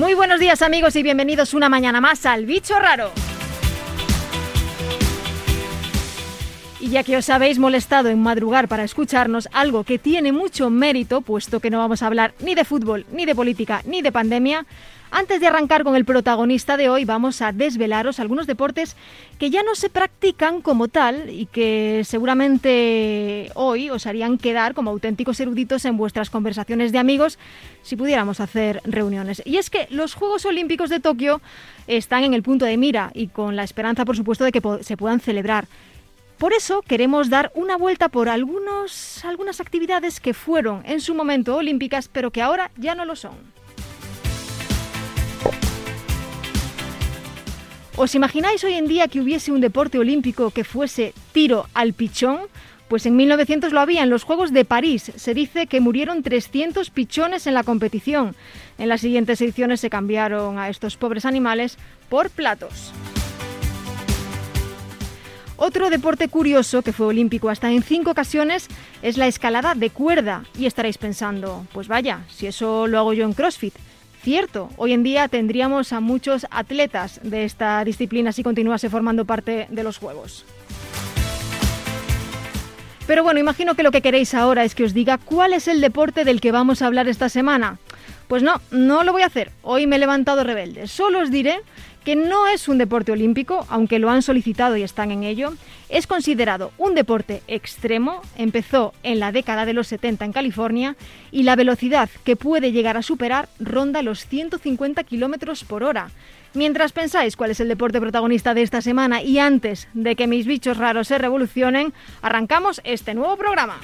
Muy buenos días amigos y bienvenidos una mañana más al Bicho Raro. Y ya que os habéis molestado en madrugar para escucharnos, algo que tiene mucho mérito, puesto que no vamos a hablar ni de fútbol, ni de política, ni de pandemia, antes de arrancar con el protagonista de hoy, vamos a desvelaros algunos deportes que ya no se practican como tal y que seguramente hoy os harían quedar como auténticos eruditos en vuestras conversaciones de amigos si pudiéramos hacer reuniones. Y es que los Juegos Olímpicos de Tokio están en el punto de mira y con la esperanza, por supuesto, de que se puedan celebrar. Por eso queremos dar una vuelta por algunos, algunas actividades que fueron en su momento olímpicas, pero que ahora ya no lo son. ¿Os imagináis hoy en día que hubiese un deporte olímpico que fuese tiro al pichón? Pues en 1900 lo había en los Juegos de París. Se dice que murieron 300 pichones en la competición. En las siguientes ediciones se cambiaron a estos pobres animales por platos. Otro deporte curioso que fue olímpico hasta en cinco ocasiones es la escalada de cuerda. Y estaréis pensando, pues vaya, si eso lo hago yo en CrossFit. Cierto, hoy en día tendríamos a muchos atletas de esta disciplina si continuase formando parte de los Juegos. Pero bueno, imagino que lo que queréis ahora es que os diga cuál es el deporte del que vamos a hablar esta semana. Pues no, no lo voy a hacer. Hoy me he levantado rebelde. Solo os diré que no es un deporte olímpico, aunque lo han solicitado y están en ello, es considerado un deporte extremo, empezó en la década de los 70 en California y la velocidad que puede llegar a superar ronda los 150 kilómetros por hora. Mientras pensáis cuál es el deporte protagonista de esta semana y antes de que mis bichos raros se revolucionen, arrancamos este nuevo programa.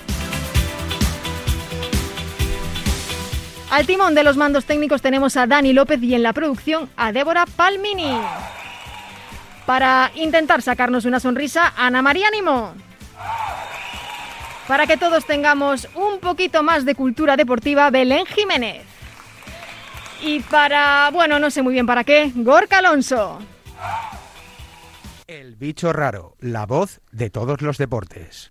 Al timón de los mandos técnicos tenemos a Dani López y en la producción a Débora Palmini. Para intentar sacarnos una sonrisa, Ana María Nimo. Para que todos tengamos un poquito más de cultura deportiva, Belén Jiménez. Y para, bueno, no sé muy bien para qué, Gorka Alonso. El bicho raro, la voz de todos los deportes.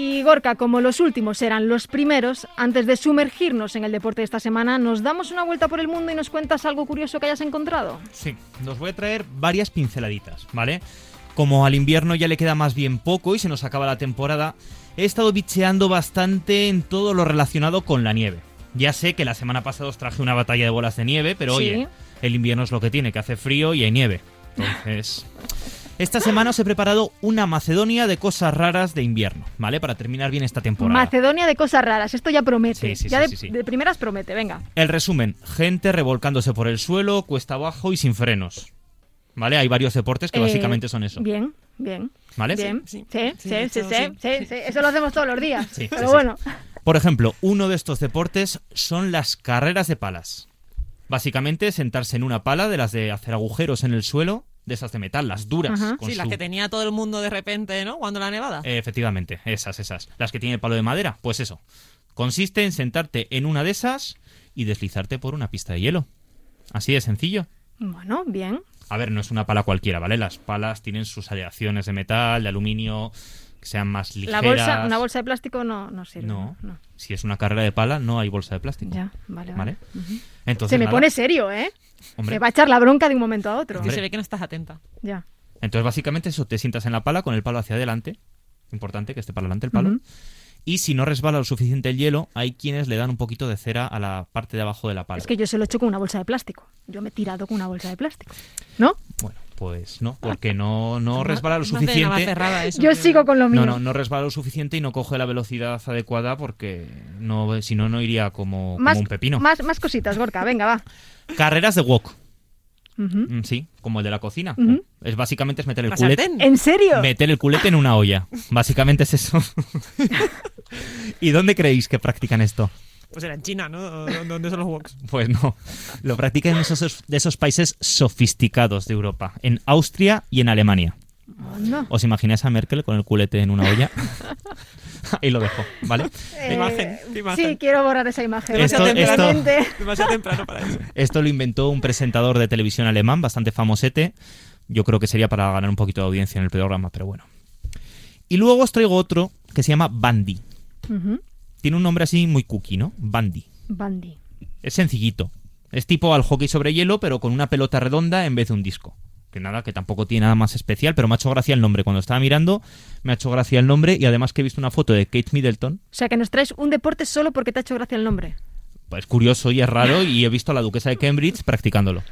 Y Gorka, como los últimos eran los primeros, antes de sumergirnos en el deporte de esta semana, ¿nos damos una vuelta por el mundo y nos cuentas algo curioso que hayas encontrado? Sí, nos voy a traer varias pinceladitas, ¿vale? Como al invierno ya le queda más bien poco y se nos acaba la temporada, he estado bicheando bastante en todo lo relacionado con la nieve. Ya sé que la semana pasada os traje una batalla de bolas de nieve, pero oye, el invierno es lo que tiene, que hace frío y hay nieve. Entonces... Esta semana os he preparado una Macedonia de cosas raras de invierno, ¿vale? Para terminar bien esta temporada. Macedonia de cosas raras, esto ya promete. ya de, primeras promete, venga. El resumen, gente revolcándose por el suelo, cuesta abajo y sin frenos. ¿Vale? Hay varios deportes que eh, básicamente son eso. Bien, bien. ¿Vale? Bien. Sí, sí, sí, sí, sí, Eso lo hacemos todos los días. pero bueno. Por ejemplo, uno de estos deportes son las carreras de palas. Básicamente sentarse en una pala de las de hacer agujeros en el suelo de esas de metal, las duras. Sí, las que tenía todo el mundo de repente, ¿no? Cuando la nevada. efectivamente, esas, esas. Las que tiene el palo de madera, pues eso. Consiste en sentarte en una de esas y deslizarte por una pista de hielo. Así de sencillo. Bueno, bien. A ver, no es una pala cualquiera, ¿vale? Las palas tienen sus aleaciones de metal, de aluminio, que sean más ligeras. La bolsa, una bolsa de plástico no, no sirve. No, Si es una carrera de pala, no hay bolsa de plástico. Ya, vale, vale. Entonces, Se me pone serio, ¿eh? Me va a echar la bronca de un momento a otro. se ve que no estás atenta. Ya. Entonces, básicamente, eso, te sientas en la pala con el palo hacia adelante. Importante que esté para adelante el palo. Y si no resbala lo suficiente el hielo, hay quienes le dan un poquito de cera a la parte de abajo de la pala. Es que yo se lo he hecho con una bolsa de plástico. Yo me he tirado con una bolsa de plástico. ¿No? Bueno, pues no, porque no, no resbala lo suficiente. yo sigo con lo mío. No, no, no resbala lo suficiente y no coge la velocidad adecuada porque no, si no, no iría como, un pepino. Más, más cositas, Gorka, venga, va. Carreras de wok. Mm, sí, como el de la cocina. Es básicamente es meter el culete. ¿En serio? Meter el culete en una olla. Básicamente es eso. ¿Y dónde creéis que practican esto? Pues era en China, ¿no? ¿Dónde son los woks? Pues no. Lo practican en esos, de esos países sofisticados de Europa. En Austria y en Alemania. ¿Os imagináis a Merkel con el culete en una olla? Ahí lo dejo, ¿vale? Eh, imagen, Sí, quiero borrar esa imagen. Esto, demasiado temprano para eso. Esto lo inventó un presentador de televisión alemán, bastante famosete. Yo creo que sería para ganar un poquito de audiencia en el programa, pero bueno. Y luego os traigo otro que se llama Bandy. Tiene un nombre así muy cookie, ¿no? Bandy. Bandy. Es sencillito. Es tipo al hockey sobre hielo, pero con una pelota redonda en vez de un disco. Que nada, que tampoco tiene nada más especial, pero me ha hecho gracia el nombre. Cuando estaba mirando, me ha hecho gracia el nombre y además que he visto una foto de Kate Middleton. O sea, que nos traes un deporte solo porque te ha hecho gracia el nombre. Pues curioso y es raro y he visto a la duquesa de Cambridge practicándolo.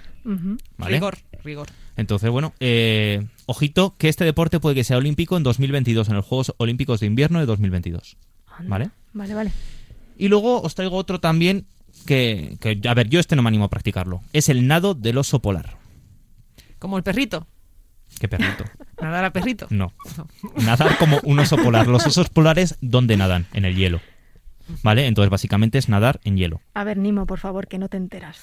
¿Vale? Rigor, rigor. Entonces, bueno, eh, ojito que este deporte puede que sea olímpico en 2022, en los Juegos Olímpicos de Invierno de 2022. Anda. ¿Vale? Vale, vale. Y luego os traigo otro también que, que, a ver, yo este no me animo a practicarlo. Es el nado del oso polar. Como el perrito. Qué perrito. Nadar a perrito. No. Nadar como un oso polar. Los osos polares, ¿dónde nadan? En el hielo. ¿Vale? Entonces, básicamente es nadar en hielo. A ver, Nimo, por favor, que no te enteras.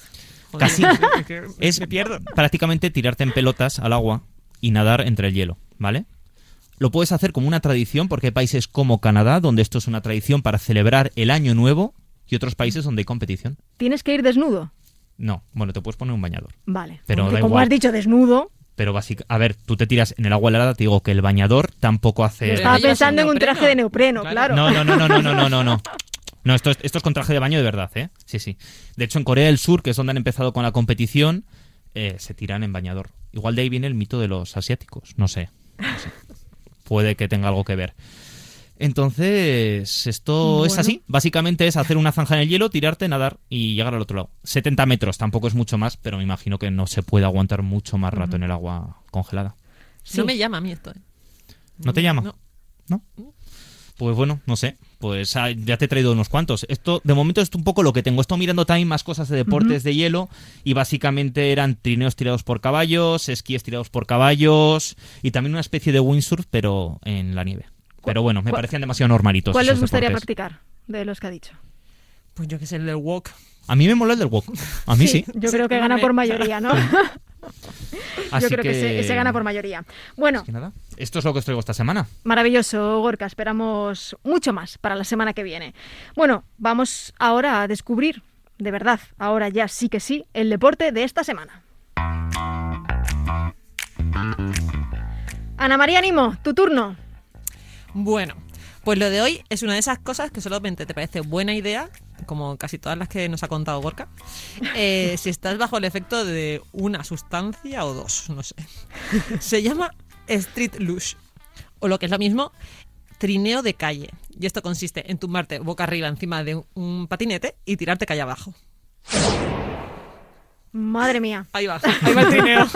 Joder, Casi. es que Es me pierdo. prácticamente tirarte en pelotas al agua y nadar entre el hielo, ¿vale? lo puedes hacer como una tradición porque hay países como Canadá donde esto es una tradición para celebrar el año nuevo y otros países donde hay competición. ¿Tienes que ir desnudo? No, bueno, te puedes poner un bañador. Vale. Pero Hombre, da como has dicho, desnudo. Pero básicamente, a ver, tú te tiras en el agua helada, te digo que el bañador tampoco hace. Estaba pensando en un traje de neopreno, claro. No, no, no, no, no, no, no, no. no. No, esto es, esto es con traje de baño de verdad, ¿eh? Sí, sí. De hecho, en Corea del Sur, que es donde han empezado con la competición, eh, se tiran en bañador. Igual de ahí viene el mito de los asiáticos, no sé. No sé. Puede que tenga algo que ver. Entonces, esto es así. Básicamente es hacer una zanja en el hielo, tirarte, nadar y llegar al otro lado. 70 metros, tampoco es mucho más, pero me imagino que no se puede aguantar mucho más rato en el agua congelada. Sí. No me llama a mí esto. ¿eh? ¿No te llama? No. ¿No? Pues bueno, no sé. Pues ah, ya te he traído unos cuantos. Esto, de momento, es un poco lo que tengo. Estoy mirando también más cosas de deportes de hielo. Y básicamente eran trineos tirados por caballos, esquíes tirados por caballos. Y también una especie de windsurf, pero en la nieve. Pero bueno, me parecían demasiado normalitos. ¿Cuál les gustaría deportes. practicar de los que ha dicho? Pues yo que sé, el del walk. A mí me mola el del walk. A mí sí. Yo creo que gana por mayoría, ¿no? Así yo creo que, se, se gana por mayoría. Bueno, que nada. Esto es lo que os traigo esta semana. maravilloso, Gorka. Esperamos mucho más para la semana que viene. Bueno, vamos ahora a descubrir, de verdad, ahora ya sí que sí, el deporte de esta semana. Ana María Nimo, tu turno. Bueno, pues lo de hoy es una de esas cosas que solamente te parece buena idea, como casi todas las que nos ha contado Gorka, eh, si estás bajo el efecto de una sustancia o dos, no sé. Se llama Street Lush, o lo que es lo mismo, trineo de calle. Y esto consiste en tumbarte boca arriba encima de un, un patinete y tirarte calle abajo. Madre mía. Ahí va, ahí va el trineo.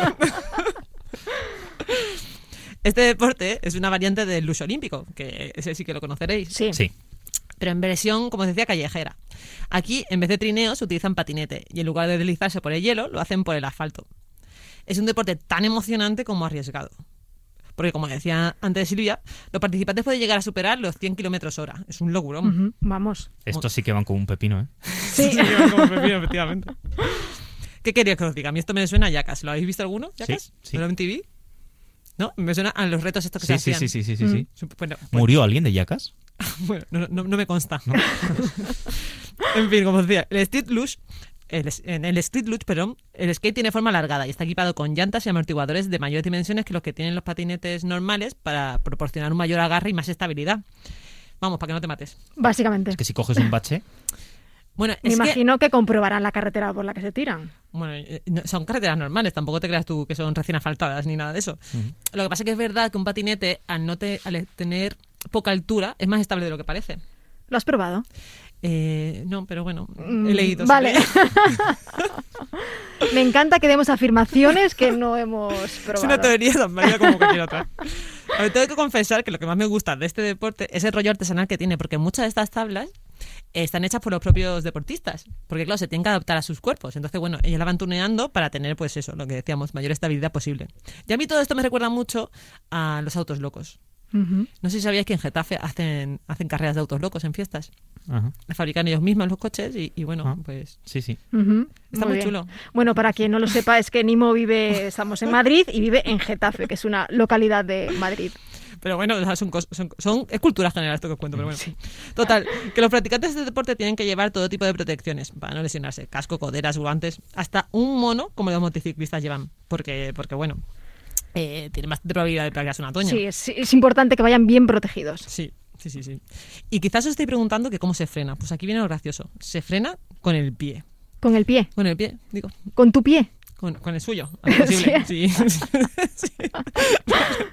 Este deporte es una variante del lush olímpico, que ese sí que lo conoceréis. Sí. Sí. pero en versión, como os decía, callejera. Aquí, en vez de trineos, utilizan patinete y en lugar de deslizarse por el hielo, lo hacen por el asfalto. Es un deporte tan emocionante como arriesgado. Porque, como decía antes Silvia, los participantes pueden llegar a superar los 100 kilómetros hora. Es un locurón. Ujú, Vamos. Estos sí que van con un pepino, ¿eh? Sí. como pepino, efectivamente. ¿Qué querías que os diga? A mí esto me suena a Yacas. ¿Lo habéis visto alguno? ¿Yacas? sí. ¿No lo en TV? ¿No? Me suena a los retos estos que Sí, se sí, hacían. sí, sí, sí, sí, sí. Bueno, pues- ¿Murió alguien de Yacas? Bueno, no, no- no me consta. en fin, como decía, el Street Lush, el, en el Street Lush, perdón, el skate tiene forma alargada y está equipado con llantas y amortiguadores de mayores dimensiones que los que tienen los patinetes normales para proporcionar un mayor agarre y más estabilidad. Vamos, para que no te mates. Básicamente. Es que si coges un bache... Bueno, Me es imagino que comprobarán la carretera por la que se tiran. bueno, eh, no- son carreteras normales, tampoco te creas tú que son recién asfaltadas ni nada de eso. Lo que pasa es que es verdad que un patinete, al, no te- al tener poca altura, es más estable de lo que parece. ¿Lo has probado? Eh, no, pero bueno, Mm, he leído. Vale. Me encanta que demos afirmaciones que no hemos probado. Es una teoría tan válida como cualquier otra. A ver, tengo que confesar que lo que más me gusta de este deporte es el rollo artesanal que tiene, porque muchas de estas tablas están hechas por los propios deportistas, porque claro, se tienen que adaptar a sus cuerpos. Entonces, bueno, ellos la van tuneando para tener, pues eso, lo que decíamos, mayor estabilidad posible. Y a mí todo esto me recuerda mucho a los autos locos. No sé si sabíais que en Getafe hacen, hacen carreras de autos locos en fiestas. Ajá. Fabrican ellos mismos los coches y, y bueno, Ah. pues Sí, sí. Está muy, bien. chulo. Bueno, para quien no lo sepa, es que Nimo vive, estamos en Madrid y vive en Getafe, que es una localidad de Madrid. Pero bueno, o sea, son, son, son es cultura general esto que os cuento, pero bueno. Total, que los practicantes de deporte tienen que llevar todo tipo de protecciones para no lesionarse. Casco, coderas, guantes, hasta un mono como los motociclistas llevan. Porque, porque bueno, eh, tienen bastante probabilidad de pegarse una toña. Sí, es, es importante que vayan bien protegidos. Sí, Sí, sí, sí. Y quizás os estoy preguntando que cómo se frena. Pues aquí viene lo gracioso. Se frena con el pie. Con el pie. Con el pie, digo. Con tu pie. Con, con el suyo, posible. Sí. Sí.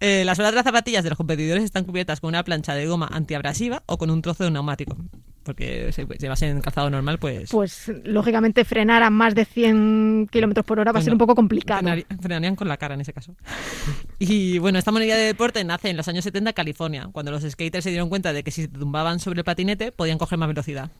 Eh, las suelas de las zapatillas de los competidores están cubiertas con una plancha de goma antiabrasiva o con un trozo de neumático. Porque si llevas en calzado normal, pues... Pues lógicamente frenar a más de 100 kilómetros por hora va a ser un poco complicado. Frenarían con la cara en ese caso. Y bueno, esta modalidad de deporte nace en los años 70 en California, cuando los skaters se dieron cuenta de que si se tumbaban sobre el patinete podían coger más velocidad.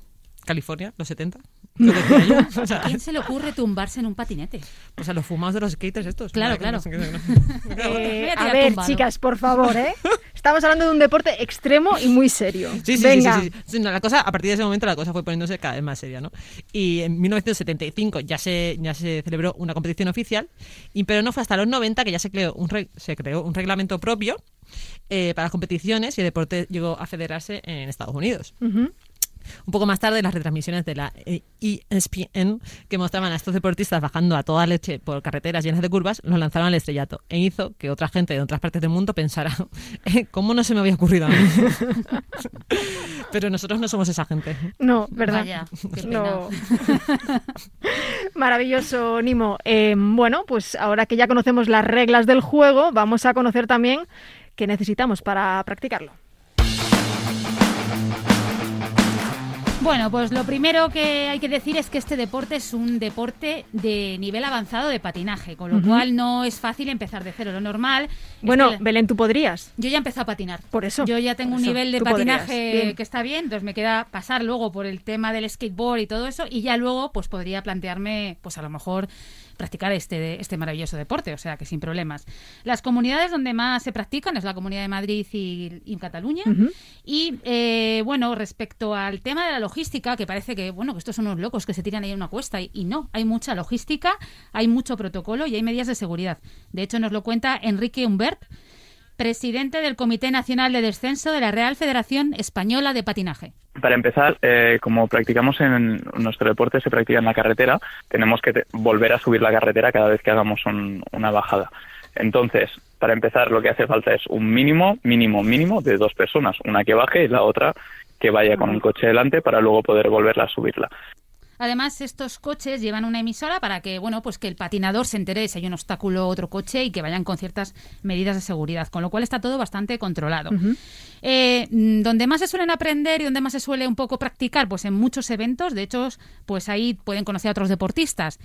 California, los 70. Lo decía yo. O sea, ¿A quién se le ocurre tumbarse en un patinete? pues a los fumados de los skaters estos. Claro, qué- Eh, a ver, tumbado. chicas, por favor, ¿eh? Estamos hablando de un deporte extremo y muy serio. Sí, sí, sí, Venga. sí, sí, sí. No, la cosa, a partir de ese momento la cosa fue poniéndose cada vez más seria, ¿no? Y en 1975 ya se, ya se celebró una competición oficial, y, pero no fue hasta los 90 que ya se creó un, re- se creó un reglamento propio eh, para las competiciones y el deporte llegó a federarse en Estados Unidos. Ujú. Un poco más tarde, las retransmisiones de la eh, ESPN, que mostraban a estos deportistas bajando a toda leche por carreteras llenas de curvas, los lanzaron al estrellato e hizo que otra gente de otras partes del mundo pensara, "Eh, ¿cómo no se me había ocurrido a mí? Pero nosotros no somos esa gente. No, ¿verdad? Vaya, qué pena. No. Maravilloso, Nimo. Eh, bueno, pues ahora que ya conocemos las reglas del juego, vamos a conocer también qué necesitamos para practicarlo. Bueno, pues lo primero que hay que decir es que este deporte es un deporte de nivel avanzado de patinaje, con lo cual no es fácil empezar de cero. Lo normal. es Bueno, que- Belén, tú podrías. yo ya empezado a patinar. Por eso, Yo ya tengo un nivel de patinaje que está bien, entonces me queda pasar luego por el tema del skateboard y todo eso, y ya luego pues podría plantearme, pues a lo mejor practicar este, este maravilloso deporte, o sea que sin problemas. Las comunidades donde más se practican es la Comunidad de Madrid y, y Cataluña. Y eh, bueno, respecto al tema de la logística, que parece que bueno que estos son unos locos que se tiran ahí en una cuesta y, y no, hay mucha logística, hay mucho protocolo y hay medidas de seguridad. De hecho, nos lo cuenta Enrique Humbert, presidente del Comité Nacional de Descenso de la Real Federación Española de Patinaje. Para empezar, eh, como practicamos en nuestro deporte, se practica en la carretera, tenemos que te- volver a subir la carretera cada vez que hagamos un- una bajada. Entonces, para empezar, lo que hace falta es un mínimo, mínimo, mínimo de dos personas, una que baje y la otra que vaya con el coche delante para luego poder volverla a subirla. Además, estos coches llevan una emisora para que, bueno, pues que el patinador se entere si hay un obstáculo o otro coche y que vayan con ciertas medidas de seguridad, con lo cual está todo bastante controlado. Eh, mm, donde más se suelen aprender y donde más se suele un poco practicar, pues en muchos eventos, de hecho, pues ahí pueden conocer a otros deportistas.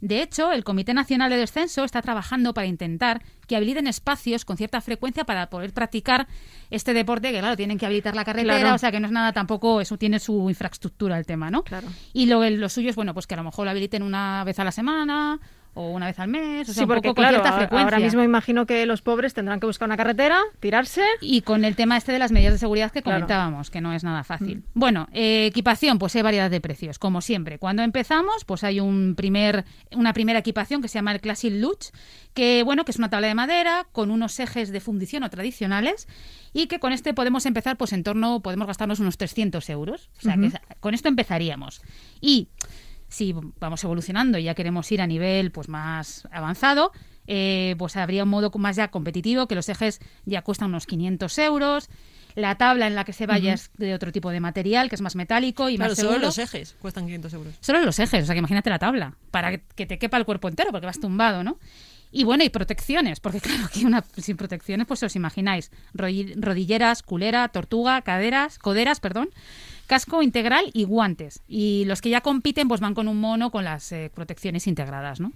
De hecho, el Comité Nacional de Descenso está trabajando para intentar que habiliten espacios con cierta frecuencia para poder practicar este deporte, que claro, tienen que habilitar la carretera, Claro. o sea que no es nada tampoco, eso tiene su infraestructura el tema, ¿no? Claro. Y lo, lo suyo es, bueno, pues que a lo mejor lo habiliten una vez a la semana o una vez al mes, o sea, sí, un porque poco con claro, cierta a- frecuencia. ahora mismo imagino que los pobres tendrán que buscar una carretera, tirarse. Y con el tema este de las medidas de seguridad que Claro. Mm. comentábamos, que no es nada fácil. Bueno, eh, equipación, pues hay variedad de precios, como siempre. Cuando empezamos, pues hay un primer, una primera equipación que se llama el Classic Luch, que bueno, que es una tabla de madera con unos ejes de fundición o tradicionales y que con este podemos empezar, pues en torno, podemos gastarnos unos 300 euros. O sea, que con esto empezaríamos. Y si vamos evolucionando y ya queremos ir a nivel pues más avanzado, eh, pues habría un modo más ya competitivo, que los ejes ya cuestan unos 500 euros. La tabla en la que se vaya es de otro tipo de material, que es más metálico y Claro, más solo seguro. los ejes cuestan 500 euros. Solo los ejes, o sea que imagínate la tabla, para que- te quepa el cuerpo entero, porque vas tumbado, ¿no? Y bueno, y protecciones, porque claro que una sin protecciones, pues os imagináis, rodi- rodilleras, culera, tortuga, caderas, coderas, perdón, casco integral y guantes. Y los que ya compiten, pues van con un mono con las eh, protecciones integradas, ¿no?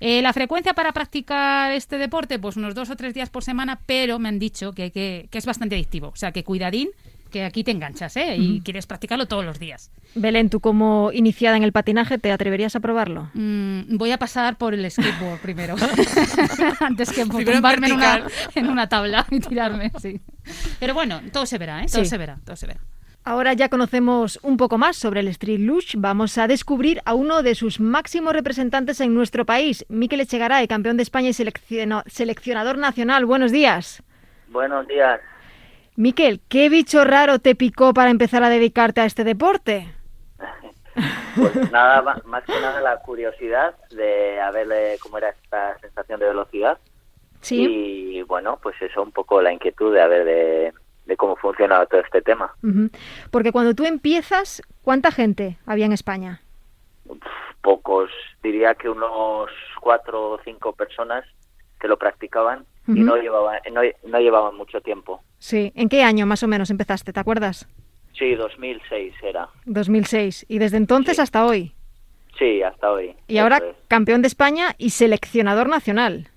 Eh, la frecuencia para practicar este deporte, pues unos dos o tres días por semana, pero me han dicho que, que, que es bastante adictivo. O sea, que cuidadín, que aquí te enganchas, ¿eh? Y quieres practicarlo todos los días. Belén, tú como iniciada en el patinaje, ¿te atreverías a probarlo? Mm, voy a pasar por el skateboard primero. Antes que tumbarme en una, vertical. en una tabla y tirarme, sí. Pero bueno, todo se verá, ¿eh? Todo Sí. se verá, todo se verá. Ahora ya conocemos un poco más sobre el Street Luge. Vamos a descubrir a uno de sus máximos representantes en nuestro país, Miquel Echegaray, campeón de España y seleccionador nacional. Buenos días. Buenos días. Miquel, ¿qué bicho raro te picó para empezar a dedicarte a este deporte? Pues nada, más que nada la curiosidad de a ver eh, cómo era esta sensación de velocidad. Sí. Y bueno, pues eso, un poco la inquietud de a ver de, de cómo funciona todo este tema. Porque cuando tú empiezas, ¿cuánta gente había en España? Pocos, diría que unos cuatro o cinco personas que lo practicaban y no llevaban, no, no llevaban mucho tiempo. Sí. ¿En qué año más o menos empezaste? ¿Te acuerdas? Sí, 2006 era. 2006. Y desde entonces Sí. hasta hoy. Sí, hasta hoy. Y ahora es. campeón de España y seleccionador nacional.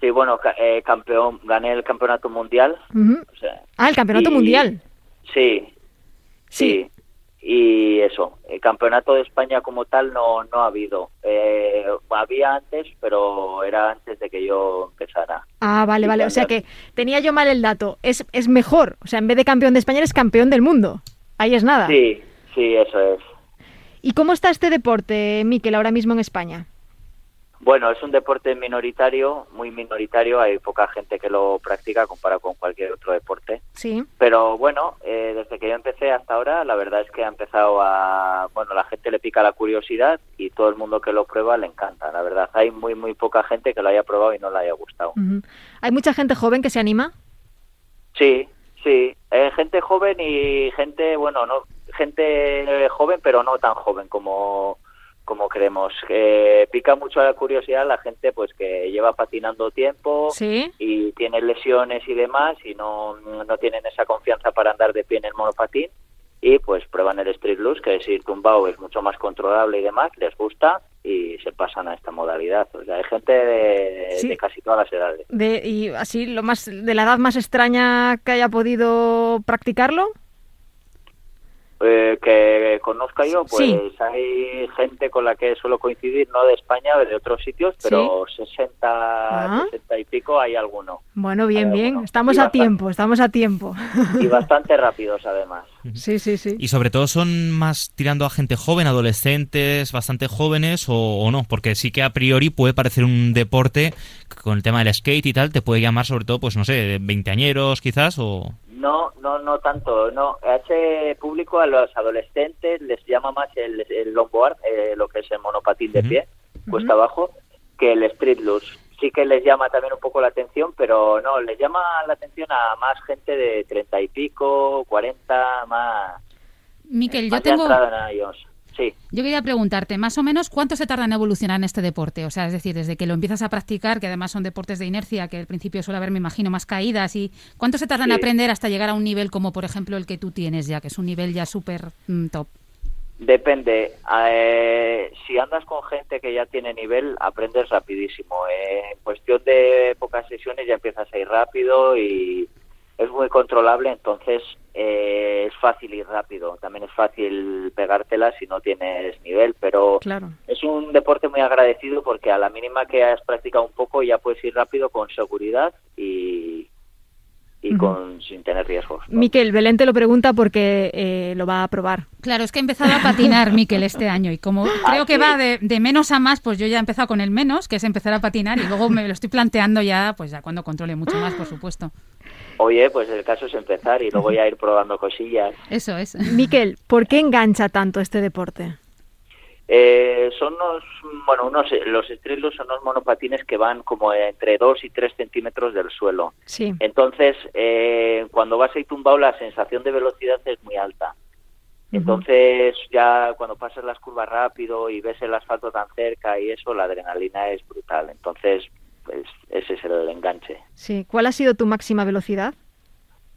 Sí, bueno, eh, campeón, gané el campeonato mundial. O sea, Ah, el campeonato y- mundial. Sí, sí. Y eso, el campeonato de España como tal no, no ha habido. Eh, había antes, pero era antes de que yo empezara. Ah, vale, Sí, vale. O sea que tenía yo mal el dato. Es, es mejor. O sea, en vez de campeón de España eres campeón del mundo. Ahí es nada. Sí, sí, eso es. ¿Y cómo está este deporte, Miquel, ahora mismo en España? Bueno, es un deporte minoritario, muy minoritario. Hay poca gente que lo practica comparado con cualquier otro deporte. Sí. Pero bueno, eh, desde que yo empecé hasta ahora, la verdad es que ha empezado a... Bueno, la gente le pica la curiosidad y todo el mundo que lo prueba le encanta, la verdad. Hay muy, muy poca gente que lo haya probado y no le haya gustado. ¿Hay mucha gente joven que se anima? Sí, sí. Eh, gente joven y gente, bueno, no gente joven, pero no tan joven como como creemos. Eh, pica mucho la curiosidad la gente pues que lleva patinando tiempo Sí. y tiene lesiones y demás y no, no tienen esa confianza para andar de pie en el monopatín y pues prueban el street loose que es ir tumbado es mucho más controlable y demás les gusta y se pasan a esta modalidad o sea hay gente de, Sí. de casi todas las edades De, y así, lo más de la edad más extraña que haya podido practicarlo. Eh, que conozca yo, pues Sí. hay gente con la que suelo coincidir, no de España, de otros sitios, pero 60, Ah. 60 y pico hay alguno. Bueno, bien, bien. alguno. Estamos Y a bastante- tiempo, estamos a tiempo. Y bastante rápidos, además. Sí, sí, sí. Y sobre todo son más tirando a gente joven, adolescentes, bastante jóvenes o, o no, porque sí que a priori puede parecer un deporte con el tema del skate y tal, te puede llamar sobre todo, pues no sé, de veinteañeros quizás o... No, no, no tanto. No, a ese público, a los adolescentes, les llama más el, el longboard, eh, lo que es el monopatín de pie, cuesta abajo, que el street loose. Sí que les llama también un poco la atención, pero no, les llama la atención a más gente de treinta y pico, cuarenta, más. Miquel, yo más de tengo, entrada en ellos. Sí. yo quería preguntarte, más o menos, ¿cuánto se tarda en evolucionar en este deporte? O sea, es decir, desde que lo empiezas a practicar, que además son deportes de inercia, que al principio suele haber, me imagino, más caídas, y ¿cuánto se tarda en Sí. aprender hasta llegar a un nivel como, por ejemplo, el que tú tienes ya, que es un nivel ya súper mm, top? Depende. Eh, si andas con gente que ya tiene nivel, aprendes rapidísimo. Eh, en cuestión de pocas sesiones ya empiezas a ir rápido y es muy controlable, entonces eh, es fácil ir rápido. También es fácil pegártela si no tienes nivel, pero Claro. es un deporte muy agradecido porque a la mínima que has practicado un poco ya puedes ir rápido con seguridad y, y con sin tener riesgos. ¿no? Miquel, Belén te lo pregunta porque eh, lo va a probar. Claro, es que he empezado a patinar, Miquel, este año, y como creo que sí. va de, de menos a más, pues yo ya he empezado con el menos, que es empezar a patinar, y luego me lo estoy planteando ya, pues ya cuando controle mucho más, por supuesto. Oye, pues el caso es empezar y luego ya ir probando cosillas. Eso es. Miquel, ¿por qué engancha tanto este deporte? Eh, son unos, bueno, unos, los estrilos son unos monopatines que van como entre 2 y 3 centímetros del suelo. Sí. Entonces, eh, cuando vas ahí tumbado, la sensación de velocidad es muy alta. Entonces, ya cuando pasas las curvas rápido y ves el asfalto tan cerca y eso, la adrenalina es brutal. Entonces, pues ese es el enganche. Sí. ¿Cuál ha sido tu máxima velocidad?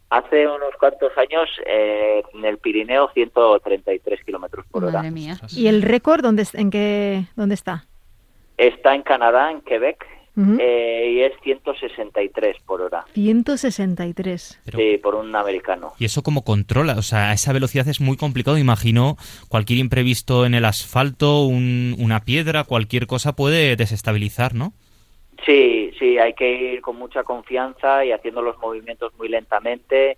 Hace unos cuantos años, eh, en el Pirineo, 133 kilómetros por hora. Madre mía. ¿Y el récord dónde, es- en qué, dónde está? Está en Canadá, en Quebec, Ujú. eh, y es 163 por hora. 163. Pero- Sí, por un americano. ¿Y eso cómo controla? O sea, a esa velocidad es muy complicado. Imagino cualquier imprevisto en el asfalto, un- una piedra, cualquier cosa puede desestabilizar, ¿no? Sí, sí, hay que ir con mucha confianza y haciendo los movimientos muy lentamente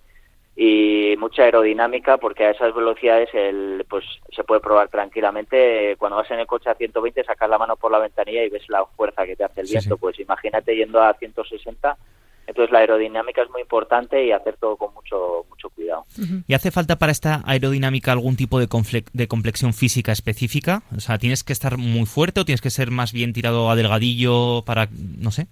y mucha aerodinámica porque a esas velocidades el, pues se puede probar tranquilamente. Cuando vas en el coche a 120 sacas la mano por la ventanilla y ves la fuerza que te hace el Sí, viento. sí. Pues imagínate yendo a 160. Entonces la aerodinámica es muy importante y hacer todo con mucho mucho cuidado. ¿Y hace falta para esta aerodinámica algún tipo de, de complexión física específica? O sea, ¿tienes que estar muy fuerte o tienes que ser más bien tirado a delgadillo para, no sé?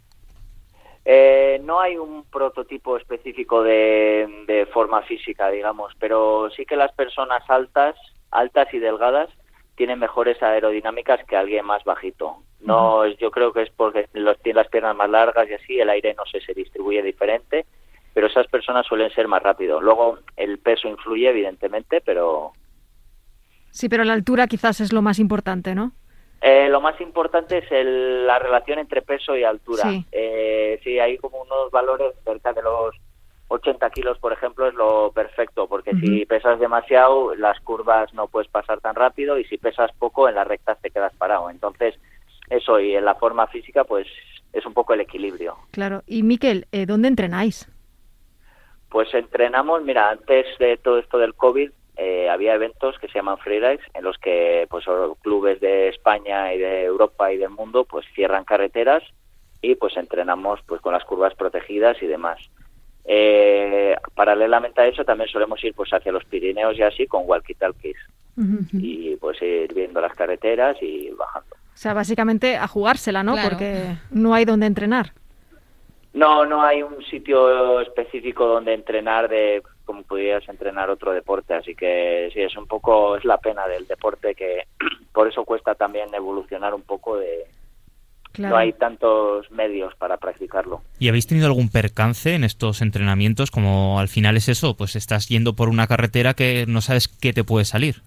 Eh, no hay un prototipo específico de, de forma física, digamos, pero sí que las personas altas, altas y delgadas tienen mejores aerodinámicas que alguien más bajito. No, yo creo que es porque los tienen las piernas más largas y así el aire no sé se distribuye diferente, pero esas personas suelen ser más rápido. Luego el peso influye evidentemente, pero Sí, pero la altura quizás es lo más importante, ¿no? Eh, lo más importante es el- la relación entre peso y altura. Sí. Eh, sí, hay como unos valores cerca de los 80 kilos, por ejemplo, es lo perfecto, porque si pesas demasiado, las curvas no puedes pasar tan rápido y si pesas poco, en las rectas te quedas parado. Entonces, eso y en la forma física, pues es un poco el equilibrio. Claro. Y Miquel, eh, ¿dónde entrenáis? Pues entrenamos, mira, antes de todo esto del COVID eh, había eventos que se llaman freerides en los que pues clubes de España y de Europa y del mundo pues cierran carreteras y pues entrenamos pues con las curvas protegidas y demás. Eh, paralelamente a eso también solemos ir pues hacia los Pirineos y así con walkie-talkies y pues ir viendo las carreteras y bajando. O sea, básicamente a jugársela, ¿no? Claro. Porque no hay donde entrenar. No, no hay un sitio específico donde entrenar de como pudieras entrenar otro deporte, así que sí, es un poco, es la pena del deporte que por eso cuesta también evolucionar un poco de... Claro. No hay tantos medios para practicarlo. ¿Y habéis tenido algún percance en estos entrenamientos? Como al final es eso, pues estás yendo por una carretera que no sabes qué te puede salir.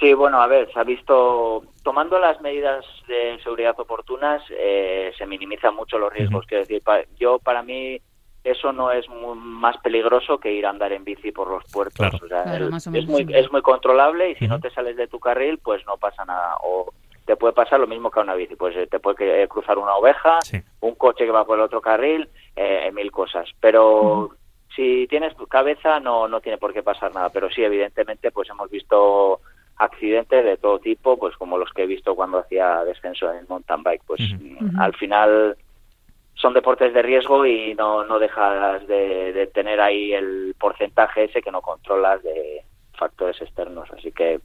Sí, bueno, a ver, se ha visto, tomando las medidas de seguridad oportunas, eh, se minimizan mucho los riesgos. Quiero decir, pa- yo para mí eso no es mu- más peligroso que ir a andar en bici por los puertos. Claro. O sea, Claro, el- más o es, muy, es muy controlable y si no te sales de tu carril, pues no pasa nada. O te puede pasar lo mismo que a una bici, pues eh, te puede que- eh, cruzar una oveja, Sí. un coche que va por el otro carril, eh, mil cosas. Pero si tienes tu cabeza no no tiene por qué pasar nada. Pero sí, evidentemente, pues hemos visto accidentes de todo tipo, pues como los que he visto cuando hacía descenso en mountain bike. Pues mm, al final son deportes de riesgo y no, no dejas de, de tener ahí el porcentaje ese que no controlas de factores externos. Así que,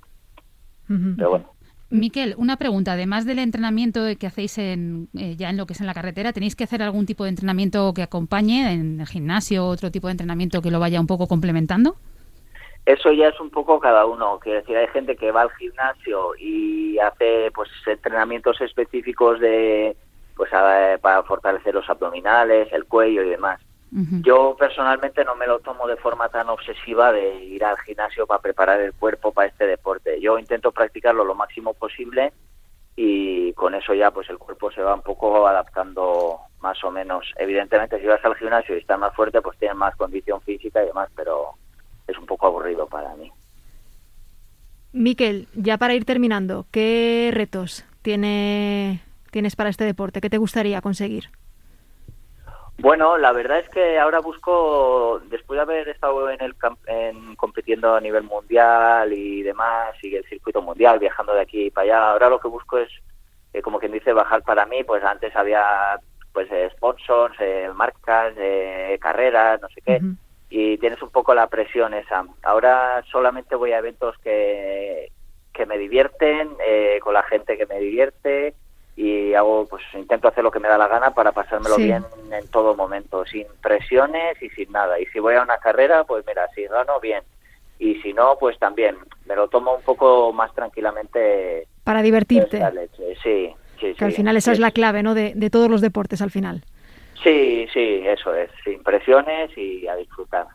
pero bueno. Miquel, una pregunta. Además del entrenamiento que hacéis en, eh, ya en lo que es en la carretera, ¿tenéis que hacer algún tipo de entrenamiento que acompañe en el gimnasio, otro tipo de entrenamiento que lo vaya un poco complementando? Eso ya es un poco cada uno. Quiero decir, hay gente que va al gimnasio y hace pues entrenamientos específicos de pues a- para fortalecer los abdominales, el cuello y demás. Yo personalmente no me lo tomo de forma tan obsesiva de ir al gimnasio para preparar el cuerpo para este deporte. Yo intento practicarlo lo máximo posible y con eso ya pues el cuerpo se va un poco adaptando más o menos. Evidentemente si vas al gimnasio y estás más fuerte pues tienes más condición física y demás, pero es un poco aburrido para mí. Miquel, ya para ir terminando, ¿qué retos tiene, tienes para este deporte? ¿Qué te gustaría conseguir? Bueno, la verdad es que ahora busco, después de haber estado en el camp- en, compitiendo a nivel mundial y demás, y el circuito mundial, viajando de aquí para allá, ahora lo que busco es, eh, como quien dice, bajar para mí, pues antes había pues eh, sponsors, eh, marcas, eh, carreras, no sé qué, y tienes un poco la presión esa. Ahora solamente voy a eventos que, que me divierten, eh, con la gente que me divierte y hago pues intento hacer lo que me da la gana para pasármelo Sí. bien en todo momento, sin presiones y sin nada. Y si voy a una carrera, pues mira, si gano, bien. Y si no, pues también me lo tomo un poco más tranquilamente. Para divertirte. leche. Sí, sí, Que al final esa es la clave, ¿no? De, de todos los deportes al final. Sí, sí, eso es, sin presiones y a disfrutar.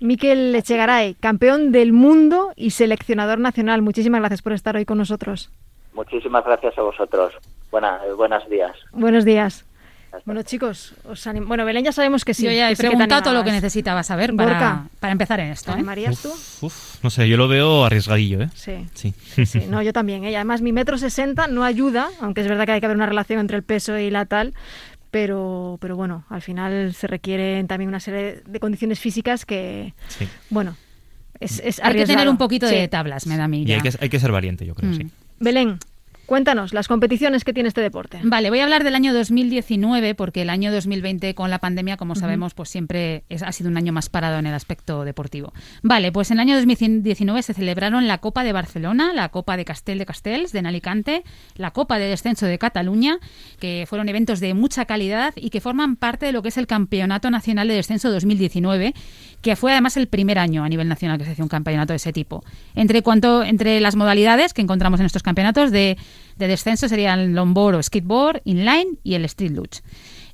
Miquel Echegaray, campeón del mundo y seleccionador nacional. Muchísimas gracias por estar hoy con nosotros. Muchísimas gracias a vosotros. Buena, buenos días. Buenos días. Bueno, chicos, os anim- bueno, Belén ya sabemos que sí. Yo ya he preguntado todo lo que necesitaba saber para, para empezar en esto. ¿Te ¿eh? animarías tú? Uf, uf, no sé, yo lo veo arriesgadillo, ¿eh? Sí. Sí. Sí, no, yo también. ¿eh? Además, mi metro sesenta no ayuda, aunque es verdad que hay que haber una relación entre el peso y la tal, pero, pero bueno, al final se requieren también una serie de condiciones físicas que, Sí. bueno, es, es Hay que tener un poquito Sí. de tablas, me da a mí. Y ya. hay que, hay que ser valiente, yo creo, Mm. sí. Belén, Cuéntanos las competiciones que tiene este deporte. Vale, voy a hablar del año 2019 porque el año 2020 con la pandemia, como sabemos, pues siempre es, ha sido un año más parado en el aspecto deportivo. Vale, pues en el año 2019 se celebraron la Copa de Barcelona, la Copa de Castel de Castells de Alicante, la Copa de Descenso de Cataluña, que fueron eventos de mucha calidad y que forman parte de lo que es el Campeonato Nacional de Descenso 2019, que fue además el primer año a nivel nacional que se hacía un campeonato de ese tipo. Entre cuanto entre las modalidades que encontramos en estos campeonatos de, descenso serían el longboard o skateboard, inline y el street luge.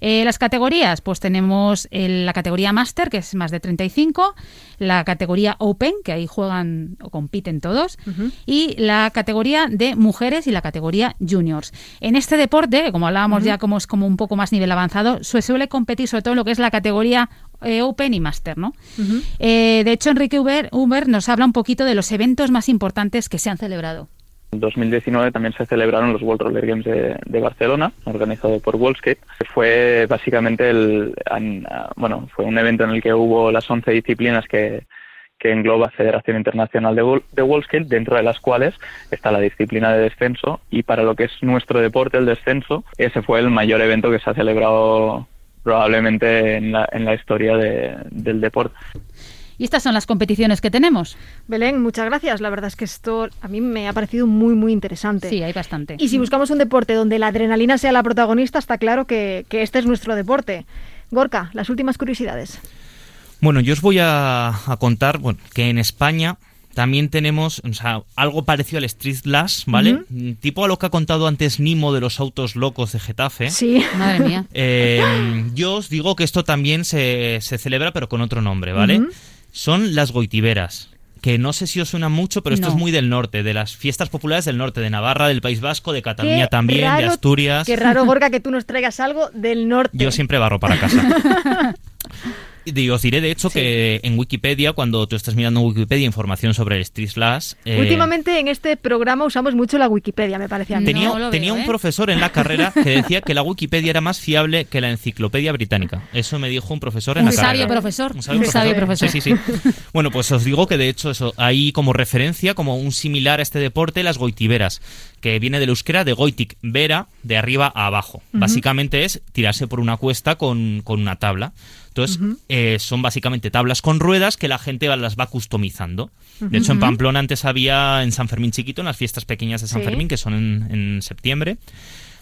Eh, las categorías, pues tenemos la categoría Master, que es más de 35, la categoría Open, que ahí juegan o compiten todos, y la categoría de mujeres y la categoría Juniors. En este deporte, que como hablábamos ya como es como un poco más nivel avanzado, se suele competir sobre todo en lo que es la categoría eh, Open y Master, ¿no? Eh, de hecho, Enrique Uber, Uber nos habla un poquito de los eventos más importantes que se han celebrado. En 2019 también se celebraron los World Roller Games de, Barcelona, organizado por Worldscape. Fue básicamente el, bueno, fue un evento en el que hubo las 11 disciplinas que, que engloba Federación Internacional de, de Worldscape, dentro de las cuales está la disciplina de descenso y para lo que es nuestro deporte, el descenso, ese fue el mayor evento que se ha celebrado probablemente en la, en la historia del deporte. Y estas son las competiciones que tenemos. Belén, muchas gracias. La verdad es que esto a mí me ha parecido muy, muy interesante. Sí, hay bastante. Y si buscamos un deporte donde la adrenalina sea la protagonista, está claro que, este es nuestro deporte. Gorka, las últimas curiosidades. Bueno, yo os voy a, contar bueno, que en España también tenemos algo parecido al Street Glass, ¿vale? Tipo a lo que ha contado antes Nimo de los autos locos de Getafe. Sí, madre mía. Eh, yo os digo que esto también se, celebra, pero con otro nombre, ¿vale? Son las goitiberas que no sé si os suena mucho, pero esto es muy del norte, de las fiestas populares del norte, de Navarra, del País Vasco, de Cataluña también, de Asturias. Qué raro, Gorka, que tú nos traigas algo del norte. Yo siempre barro para casa. Y os diré, de hecho, que en Wikipedia, cuando tú estás mirando en Wikipedia información sobre el Street Slash... Eh, Últimamente en este programa usamos mucho la Wikipedia, me parecía. Tenía, tenía un ¿eh? profesor en la carrera que decía que la Wikipedia era más fiable que la enciclopedia británica. Eso me dijo un profesor en la carrera. Sabio profesor. Un sabio, profesor. Sí, sí, sí. bueno, pues os digo que de hecho eso, hay como referencia, como un similar a este deporte, las goitiberas que viene del euskera de goitik vera, de arriba a abajo. Básicamente es tirarse por una cuesta con, con una tabla. Entonces, eh, son básicamente tablas con ruedas que la gente las va customizando. De hecho, en Pamplona antes había en San Fermín chiquito, en las fiestas pequeñas de San Fermín, que son en, septiembre,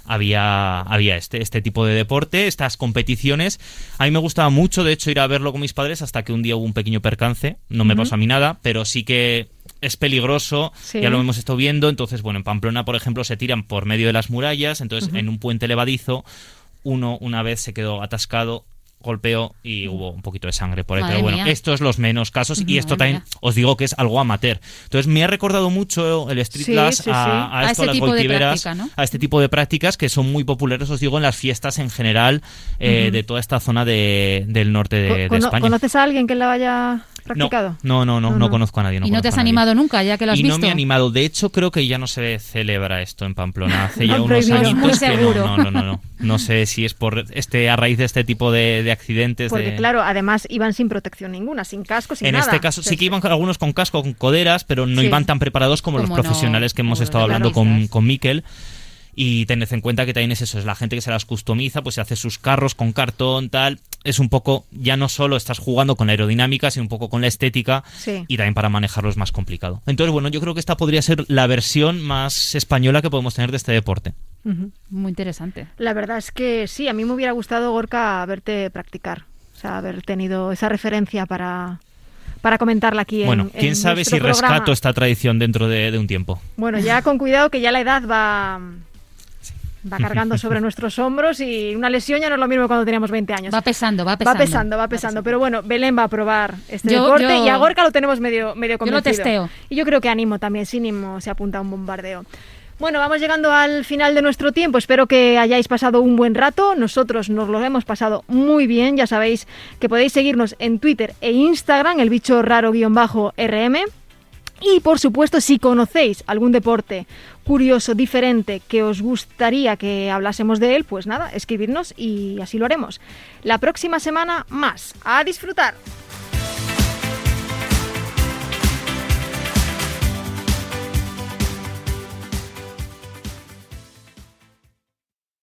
había, había este, este tipo de deporte, estas competiciones. A mí me gustaba mucho, de hecho, ir a verlo con mis padres hasta que un día hubo un pequeño percance. No me pasó a mí nada, pero sí que es peligroso, ya lo hemos estado viendo. Entonces, bueno, en Pamplona, por ejemplo, se tiran por medio de las murallas. Entonces, en un puente levadizo, uno una vez se quedó atascado golpeó y hubo un poquito de sangre por ahí. pero bueno, esto es los menos casos y esto también os digo que es algo amateur. Entonces me ha recordado mucho el Street Glass a, esto, las goltiveras, a este tipo de prácticas que son muy populares, os digo, en las fiestas en general eh, de toda esta zona de, del norte de, España. ¿Conoces a alguien que la vaya practicado? No, no, no, no, conozco a nadie. ¿Y no te has animado nunca, ya que lo has y visto? no me he animado. De hecho, creo que ya no se celebra esto en Pamplona. Hace ya unos años seguro. no, no, no, no, no. sé si es por este a raíz de este tipo de, accidentes. Porque claro, además iban sin protección ninguna, sin casco, sin en nada. En este caso sí que iban algunos con casco, con coderas, pero no iban tan preparados como, los profesionales que hemos estado hablando con, con Miquel. Y tened en cuenta que también es eso, es la gente que se las customiza, pues se hace sus carros con cartón, tal. Es un poco, ya no solo estás jugando con la aerodinámica, sino un poco con la estética. Y también para manejarlo es más complicado. Entonces, bueno, yo creo que esta podría ser la versión más española que podemos tener de este deporte. Muy interesante. La verdad es que sí, a mí me hubiera gustado, Gorka, verte practicar. O sea, haber tenido esa referencia para, para comentarla aquí bueno, quién sabe si rescato esta tradición dentro de, un tiempo. Bueno, ya con cuidado que ya la edad va, va cargando sobre nuestros hombros y una lesión ya no es lo mismo cuando teníamos 20 años. Va pesando, va pesando. Va pesando, va pesando. Pero bueno, Belén va a probar este deporte y a Gorka lo tenemos medio, medio convencido. Yo lo testeo. Y yo creo que Animo también, Sinimo se apunta a un bombardeo. Bueno, vamos llegando al final de nuestro tiempo. Espero que hayáis pasado un buen rato. Nosotros nos lo hemos pasado muy bien. Ya sabéis que podéis seguirnos en Twitter e Instagram, el bicho raro-rm. Y por supuesto, si conocéis algún deporte curioso, diferente, que os gustaría que hablásemos de él, pues nada, escribirnos y así lo haremos. La próxima semana más. A disfrutar.